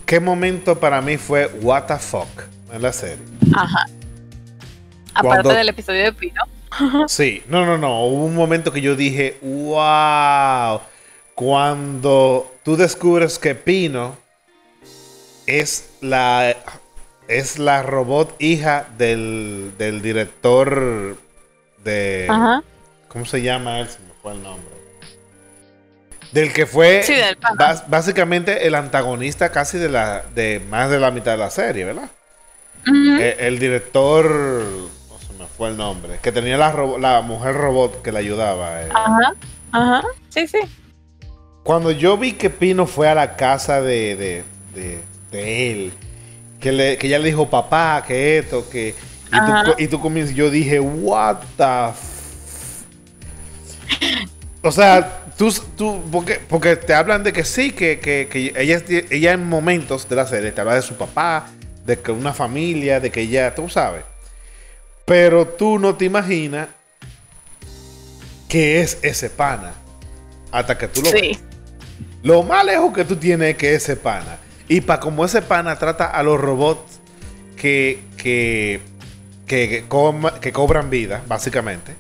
qué momento para mí fue what the fuck en la serie. Ajá. Aparte Cuando- del episodio de Pino. Sí, no, no, no. Hubo un momento que yo dije, wow. Cuando tú descubres que Pino es la es la robot hija del, del director de Ajá. ¿cómo se llama él? Se me fue el nombre. Del que fue Sí, del básicamente el antagonista casi de la de más de la mitad de la serie, ¿verdad? Eh, el director, no se me fue el nombre, que tenía la, la mujer robot que le ayudaba. eh. Ajá. Ajá. Sí, sí. Cuando yo vi que Pino fue a la casa de, de, de- de él, que, le, que ella le dijo papá, que esto, que... Y tú, Ajá. y tú comienzas, yo dije, what the... f-". O sea, tú, tú porque, porque te hablan de que sí, que, que, que ella, ella en momentos de la serie te habla de su papá, de que una familia, de que ella, tú sabes. Pero tú no te imaginas que es ese pana. Hasta que tú lo ves. Sí. Lo más lejos que tú tienes es que ese pana. Y para como ese pana trata a los robots que, que, que, que coma- que cobran vida, básicamente.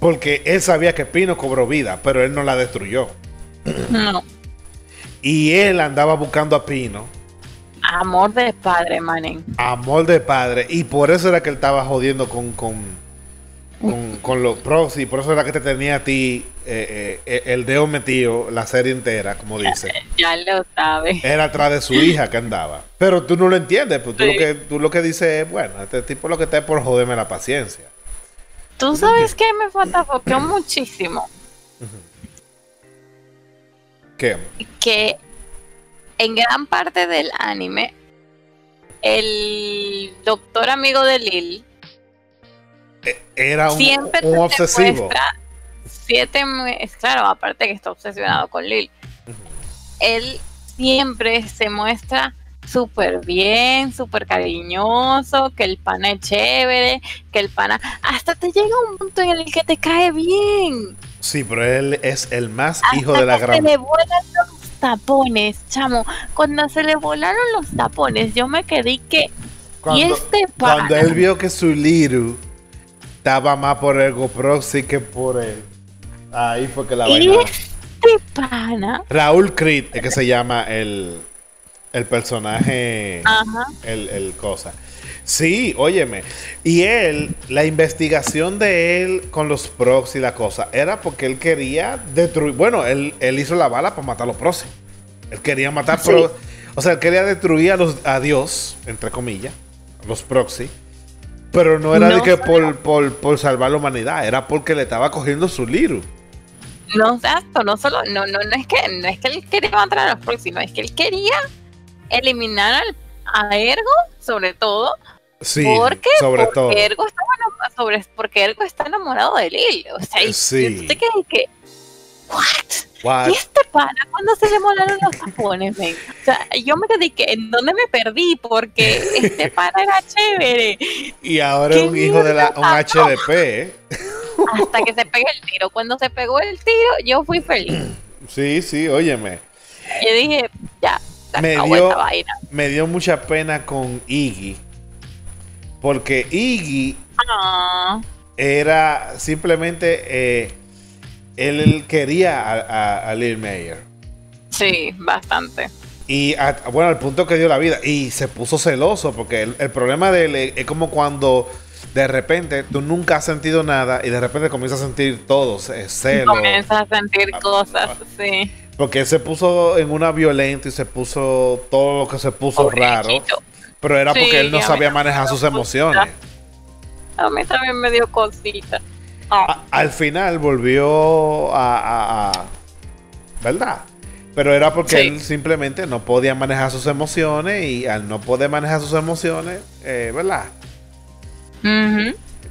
Porque él sabía que Pino cobró vida, pero él no la destruyó. No. Y él andaba buscando a Pino, Amor de padre, manen. amor de padre. Y por eso era que él estaba jodiendo con, con, con, con los pros. Y por eso era que te tenía a ti eh, eh, el dedo metido la serie entera, como dice. Ya lo sabes. era atrás de su hija que andaba. Pero tú no lo entiendes, pues tú, Sí. lo, que, tú lo que dices es, bueno, este tipo lo que está es por joderme la paciencia. Tú sabes que me fotocopió muchísimo. ¿Qué? Que en gran parte del anime, el doctor amigo de Lil Era un, siempre un obsesivo. siete meses, claro, aparte que está obsesionado con Lil, él siempre se muestra súper bien, súper cariñoso, que el pana es chévere, que el pana hasta te llega un punto en el que te cae bien. Sí, pero él es el más Hasta hijo de la gran... se le vuelan los tapones, chamo. Cuando se le volaron los tapones, yo me quedé que y este pana cuando él vio que su Liru estaba más por Ergo Proxy que por él. Ahí fue que la vaina. este pana, Raúl Creed es que se llama el, el personaje. ajá, el, el cosa. Sí, óyeme. Y él, la investigación de él con los prox y la cosa, era porque él quería destruir. Bueno, él, él hizo la bala para matar a los proxy. Él quería matar Sí. pro- O sea, él quería destruir a los a Dios, entre comillas, los proxy. Pero no era de que por, por, por salvar la humanidad, era porque le estaba cogiendo su liru. no exacto, no solo, no, no, no es que, no es que él quería matar a los próximos, es que él quería eliminar al, a Ergo, sobre todo, Sí, porque, sobre porque todo. Ergo estaba enamorado, sobre, porque Ergo está enamorado de Lil, o sea, y Sí. tú te quedas que, what? What? ¿Y este pana cuando se le molaron los tapones, men? O sea, yo me quedé que en dónde me perdí porque este pana era chévere. Y ahora ¿Qué es un hijo de la, un pasó? HDP, ¿eh? Hasta que se pegue el tiro. Cuando se pegó el tiro, yo fui feliz. Sí, sí, óyeme. Yo dije, ya, se Me acabó dio- esta vaina. me dio mucha pena con Iggy. Porque Iggy Ah, era simplemente. eh, él, quería a, a- a Lil Mayer. sí, bastante. Y a- bueno, al punto que dio la vida. Y se puso celoso. Porque el, el problema de él es, como cuando de repente tú nunca has sentido nada y de repente comienzas a sentir todo, eh, celo. Comienzas a sentir Ah, cosas, ah. sí. Porque él se puso en una violenta y se puso todo lo que se puso raro. Pero era porque Sí, él no sabía manejar sus emociones. A mí también me dio cosita. Ah, A- al final volvió a, a- a- ¿Verdad? Pero era porque Sí. él simplemente no podía manejar sus emociones y al no poder manejar sus emociones, eh, ¿verdad?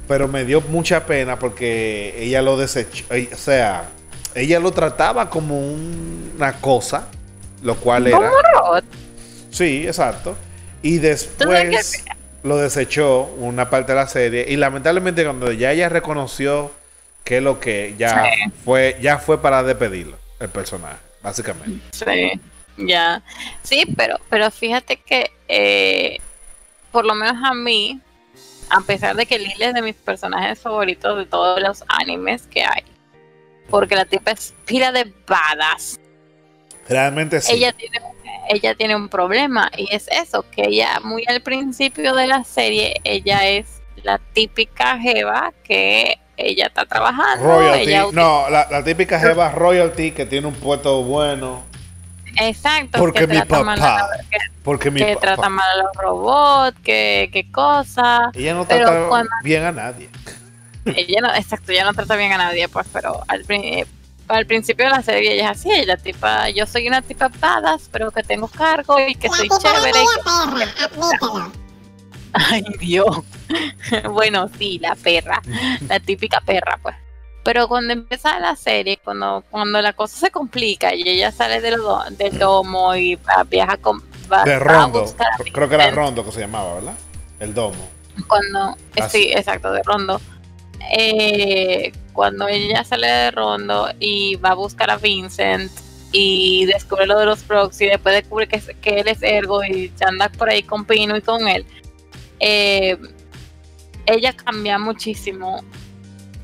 Pero me dio mucha pena porque ella lo desechó. eh, O sea, ella lo trataba como un- una cosa, lo cual era. Sí, exacto. Y después lo desechó una parte de la serie. Y lamentablemente cuando ya ella reconoció que lo que ya Sí. fue, ya fue para despedirlo, el personaje, básicamente. Sí, ya. Sí, pero, pero fíjate que eh, por lo menos a mí, a pesar de que Lily es de mis personajes favoritos de todos los animes que hay, porque la tipa es pila de badass. Realmente sí. Ella tiene, ella tiene un problema y es eso, que ella muy al principio de la serie, ella es la típica jeva que ella está trabajando. Royalty. ella No, la, la típica Jeva Royalty que tiene un puesto bueno. Exacto. Porque que mi trata papá. que- Porque mi que papá- trata mal a los robots, que, que cosa. Ella no trata cuando- bien a nadie. Ella no, exacto, ella no trata bien a nadie, pues, pero al, al principio de la serie ella es así, ella tipa, yo soy una tipa badass, pero que tengo cargo y que La soy chévere. y que-. Ay, Dios. bueno, sí, la perra, la típica perra, pues. Pero cuando empieza la serie, cuando, cuando la cosa se complica y ella sale del, do- del domo y va- viaja con... Va, De a Rondo. a Creo que era Rondo que se llamaba, ¿verdad? El domo. cuando Ah, sí, sí. exacto de Rondo eh, cuando ella sale de Rondo y va a buscar a Vincent y descubre lo de los proxy y después descubre que, que él es ergo y anda por ahí con Pino y con él eh, ella cambia muchísimo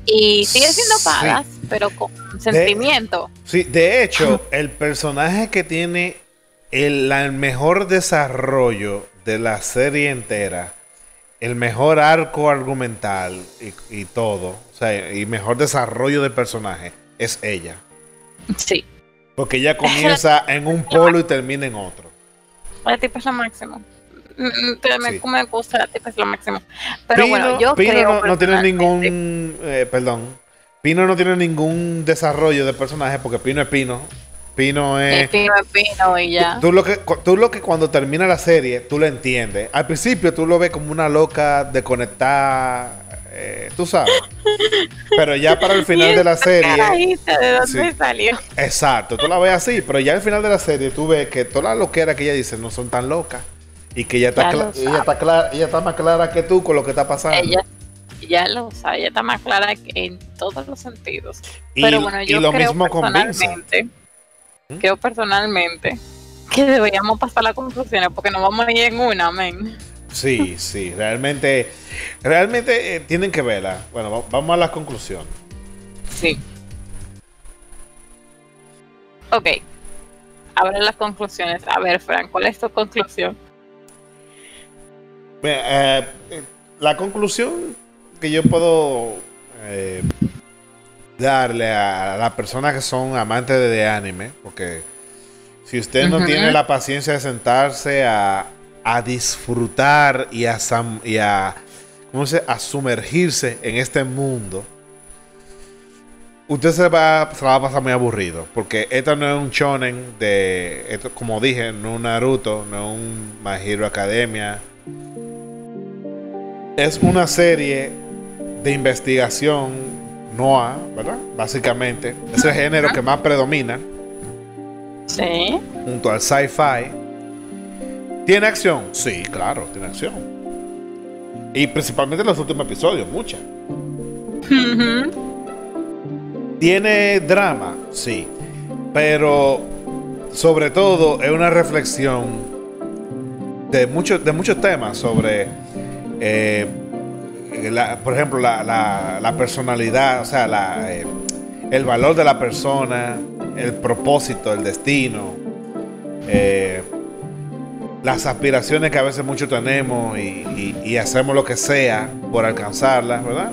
y sigue siendo Sí. badass pero con sentimiento Sí, de hecho, el personaje que tiene el mejor desarrollo de la serie entera, el mejor arco argumental y, y todo, o sea, y mejor desarrollo de personaje, es ella. sí Porque ella comienza en un polo y termina en otro. la tipa es lo máximo Mm, mm, pero me, Sí. me gusta la tipa es lo máximo pero Pino, bueno yo Pino creo no, no tiene ningún, eh, perdón, Pino no tiene ningún desarrollo de personaje porque Pino es Pino. Pino es... El pino es pino y ya. Tú lo, que, tú lo que cuando termina la serie, tú lo entiendes. Al principio tú lo ves como una loca de conectar, eh, tú sabes. Pero ya para el final de la serie, ¿De dónde Sí. salió? exacto, tú la ves así, pero ya al final de la serie tú ves que todas las loqueras que ella dice no son tan locas. Y que ella está, ella, sabe. está clara, ella está más clara que tú con lo que está pasando. Ella ya lo sabe, ella está más clara en todos los sentidos. y, Pero bueno, y yo lo creo mismo personalmente. Creo personalmente que deberíamos pasar las conclusiones porque nos vamos a ir en una, amén. Sí, sí, realmente, realmente eh, tienen que verla. Bueno, va- vamos a las conclusiones. Sí. Ok. Ahora las conclusiones. A ver, Fran, ¿cuál es tu conclusión? Eh, eh, la conclusión que yo puedo eh, darle a las personas que son amantes de, anime, porque si usted no tiene la paciencia de sentarse a, a disfrutar y a, y a, ¿cómo se a sumergirse en este mundo, usted se va, se va a pasar muy aburrido, porque esto no es un shonen de, esto, como dije, no es un Naruto, no es un My Hero Academia, es una serie de investigación Noah, ¿verdad? Básicamente, es el género que más predomina Sí. junto al sci-fi. ¿Tiene acción? Sí, claro, tiene acción. Y principalmente en los últimos episodios, mucha. ¿Tiene drama? Sí. Pero sobre todo es una reflexión de muchos, de muchos temas sobre, eh, la- por ejemplo, la, la- personalidad, o sea, eh, el valor de la persona, el propósito, el destino. eh, las aspiraciones que a veces muchos tenemos y, y- y hacemos lo que sea por alcanzarlas, ¿verdad?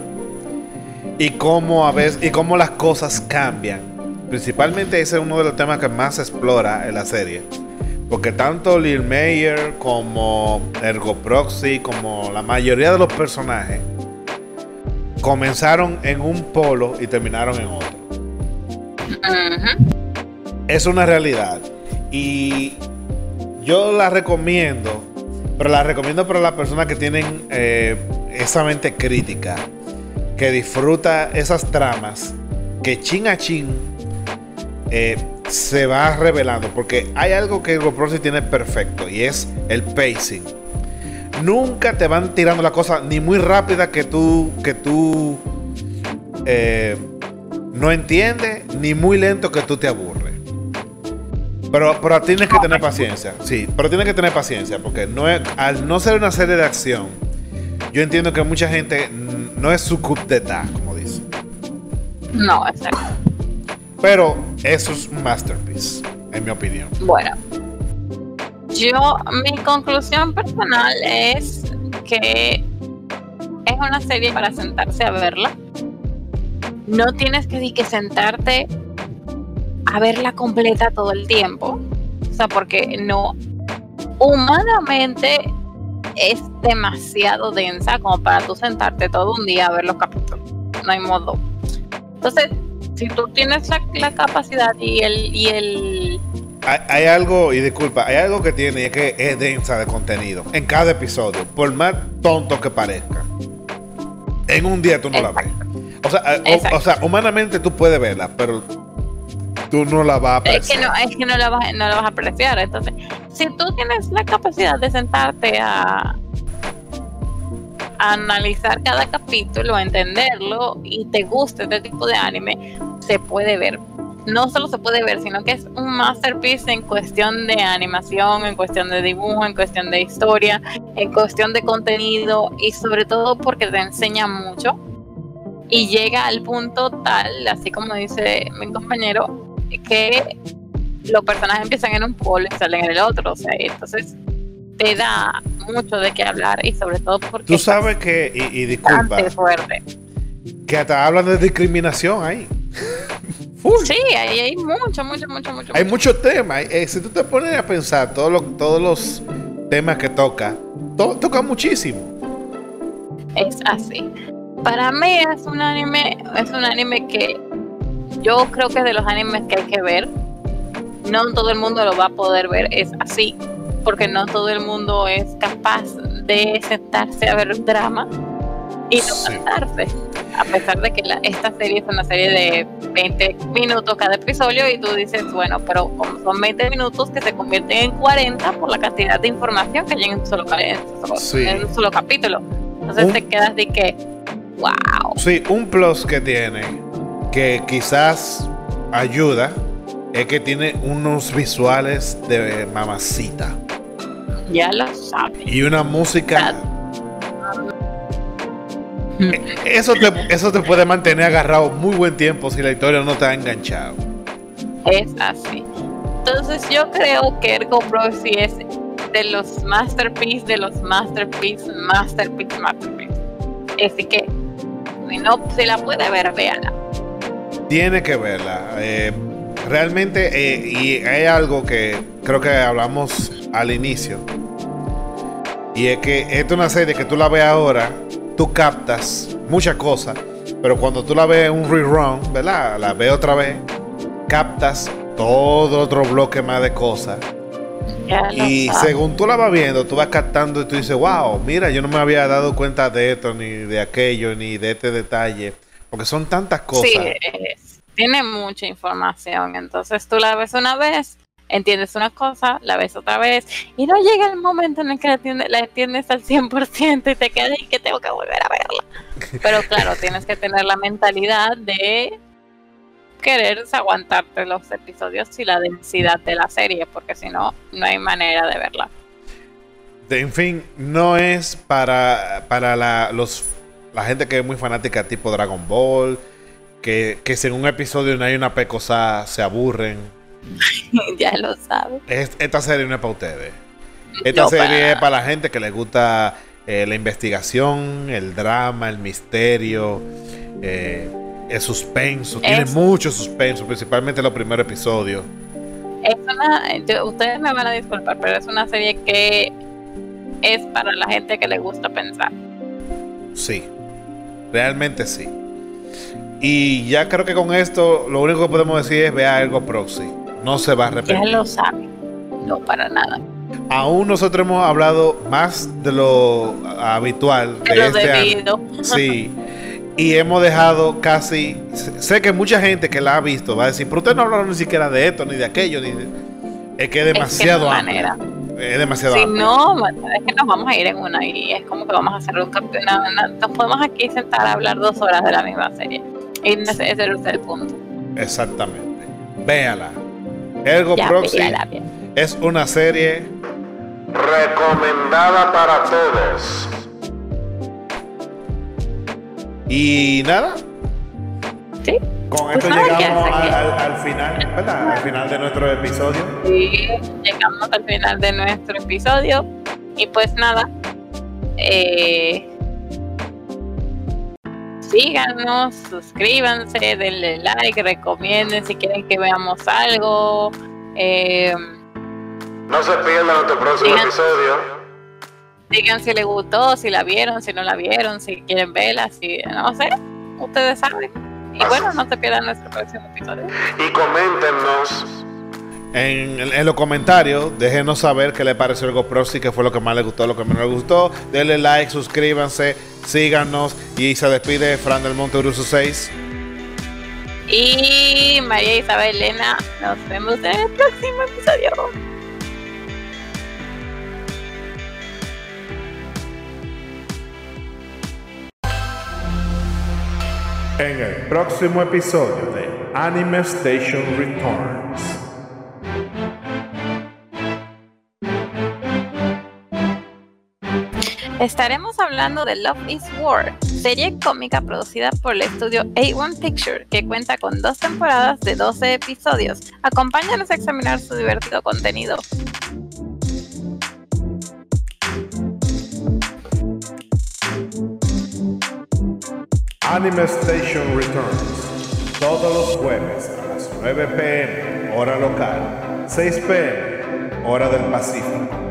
Y cómo a veces y cómo las cosas cambian. Principalmente ese es uno de los temas que más se explora en la serie. Porque tanto Lil Mayer como Ergo Proxy, como la mayoría de los personajes, comenzaron en un polo y terminaron en otro. Es una realidad. Y yo la recomiendo, pero la recomiendo para las personas que tienen eh, esa mente crítica, que disfruta esas tramas, que chin a chin eh, se va revelando. Porque hay algo que Ergo Proxy tiene perfecto y es el pacing. Nunca te van tirando la cosa ni muy rápida que tú, que tú eh, no entiendes, ni muy lento que tú te aburres. Pero, pero tienes que tener paciencia, sí, pero tienes que tener paciencia, porque no es, al no ser una serie de acción, yo entiendo que mucha gente no es su coup d'etat, como dice. No, exacto. Pero eso es un masterpiece, en mi opinión. Bueno, yo, mi conclusión personal es que es una serie para sentarse a verla. No tienes que, que sentarte a verla completa todo el tiempo. O sea, porque no, humanamente es demasiado densa como para tú sentarte todo un día a ver los capítulos. No hay modo. Entonces, si tú tienes la, la capacidad y el, y el Hay, hay algo, y disculpa, hay algo que tiene y es que es densa de contenido en cada episodio, por más tonto que parezca. En un día tú no la ves. O sea, eh, o- o, Exacto. sea, humanamente tú puedes verla, pero tú no la vas a Es que apreciar. no, es que no la vas, no la vas a apreciar. Entonces, si tú tienes la capacidad de sentarte a, a analizar cada capítulo, a entenderlo y te gusta este tipo de anime, se puede ver. No solo se puede ver, sino que es un masterpiece en cuestión de animación, en cuestión de dibujo, en cuestión de historia, en cuestión de contenido y sobre todo porque te enseña mucho y llega al punto tal, así como dice mi compañero, que los personajes empiezan en un polo y salen en el otro, o sea, y entonces te da mucho de qué hablar y sobre todo porque Tú es sabes que, y, y disculpa, fuerte. que hasta hablan de discriminación ahí. Full. Sí, ahí hay mucho, mucho, mucho, mucho. Hay mucho. muchos temas. eh, si tú te pones a pensar todos los, todos los temas que toca, to- toca muchísimo. Es así. Para mí es un anime, es un anime que yo creo que es de los animes que hay que ver. No todo el mundo lo va a poder ver, es así, porque no todo el mundo es capaz de sentarse a ver un drama y no Sí. cansarse. A pesar de que la- esta serie es una serie de 20 minutos cada episodio y tú dices, bueno, pero como son 20 minutos que se convierten en 40 por la cantidad de información que hay en un solo, en un solo- Sí. en un solo capítulo. Entonces Un- te quedas de que, wow. Sí, un plus que tiene, que quizás ayuda, es que tiene unos visuales de mamacita Ya lo sabes. y una música. Eso te, eso te puede mantener agarrado muy buen tiempo si la historia no te ha enganchado. Es así. Entonces yo creo que Ergo Proxy es de los masterpiece, de los masterpiece, masterpiece, masterpiece. Así que, si no, si la puede ver, véala. Tiene que verla. eh, realmente, eh, y hay algo que creo que hablamos al inicio. Y es que esta es una serie que tú la ves ahora, tú captas muchas cosas, pero cuando tú la ves en un rerun, ¿verdad? La ves otra vez, captas todo otro bloque más de cosas. Y según tú la vas viendo, tú vas captando y tú dices, wow, mira, yo no me había dado cuenta de esto, ni de aquello, ni de este detalle. Porque son tantas cosas. Sí, es- tiene mucha información. Entonces tú la ves una vez, entiendes una cosa, la ves otra vez, y no llega el momento en el que la entiendes, la entiendes al 100% y te quedas y que tengo que volver a verla. Pero claro, tienes que tener la mentalidad de querer aguantarte los episodios y la densidad de la serie, porque si no, no hay manera de verla. En fin, no es para, para la, los, la gente que es muy fanática tipo Dragon Ball, que, que si en un episodio no hay una pecosa se aburren. ya lo sabes. Es- esta serie no es para ustedes. Esta No, serie para es para la gente que le gusta eh, la investigación, el drama, el misterio, eh, el suspenso. Tiene mucho suspenso, principalmente los primeros episodios. Es una, yo- ustedes me van a disculpar, pero es una serie que es para la gente que le gusta pensar. Sí, realmente sí. Y ya creo que con esto lo único que podemos decir es vea algo proxy. No se va a Ya repetir. lo saben. No para nada. Aún nosotros hemos hablado más de lo habitual de De lo este año. debido. Sí. Y hemos dejado casi. Sé que mucha gente que la ha visto va a decir, pero usted no hablaron ni siquiera de esto, ni de aquello, ni de. Es que es demasiado hay amplio. manera. Es demasiado Si amplio. no, es que nos vamos a ir en una y es como que vamos a hacer un campeonato. Nos podemos aquí sentar a hablar dos horas de la misma serie. Y ese, ese es el punto. Exactamente. Véala. Ergo Ya, Proxy es una serie Recomendada para todos. Y nada, ¿Sí? con Pues esto llegamos al, aquí. al- al final, ¿verdad? Al final de nuestro episodio. Y llegamos al final de nuestro episodio. Y pues nada. Eh, síganos, suscríbanse, denle like, recomienden si quieren que veamos algo. Eh, No se pierdan nuestro próximo episodio. digan si les gustó, si la vieron, si no la vieron, si quieren verla, si no sé. Ustedes saben. Y bueno, no se pierdan nuestro próximo episodio. Y coméntenos En, en los comentarios, déjenos saber qué les pareció Ergo Proxy, qué fue lo que más les gustó, lo que menos les gustó. Denle like, suscríbanse, síganos. Y se despide Fran del Monte Uruso 6. Y María Isabel Elena, nos vemos en el próximo episodio. En el próximo episodio de Anime Station Returns. Estaremos hablando de Love is War, serie cómica producida por el estudio A1 Picture, que cuenta con dos temporadas de 12 episodios. Acompáñanos a examinar su divertido contenido. Anime Station Returns. Todos los jueves a las 9 pm, hora local. 6 pm, hora del Pacífico.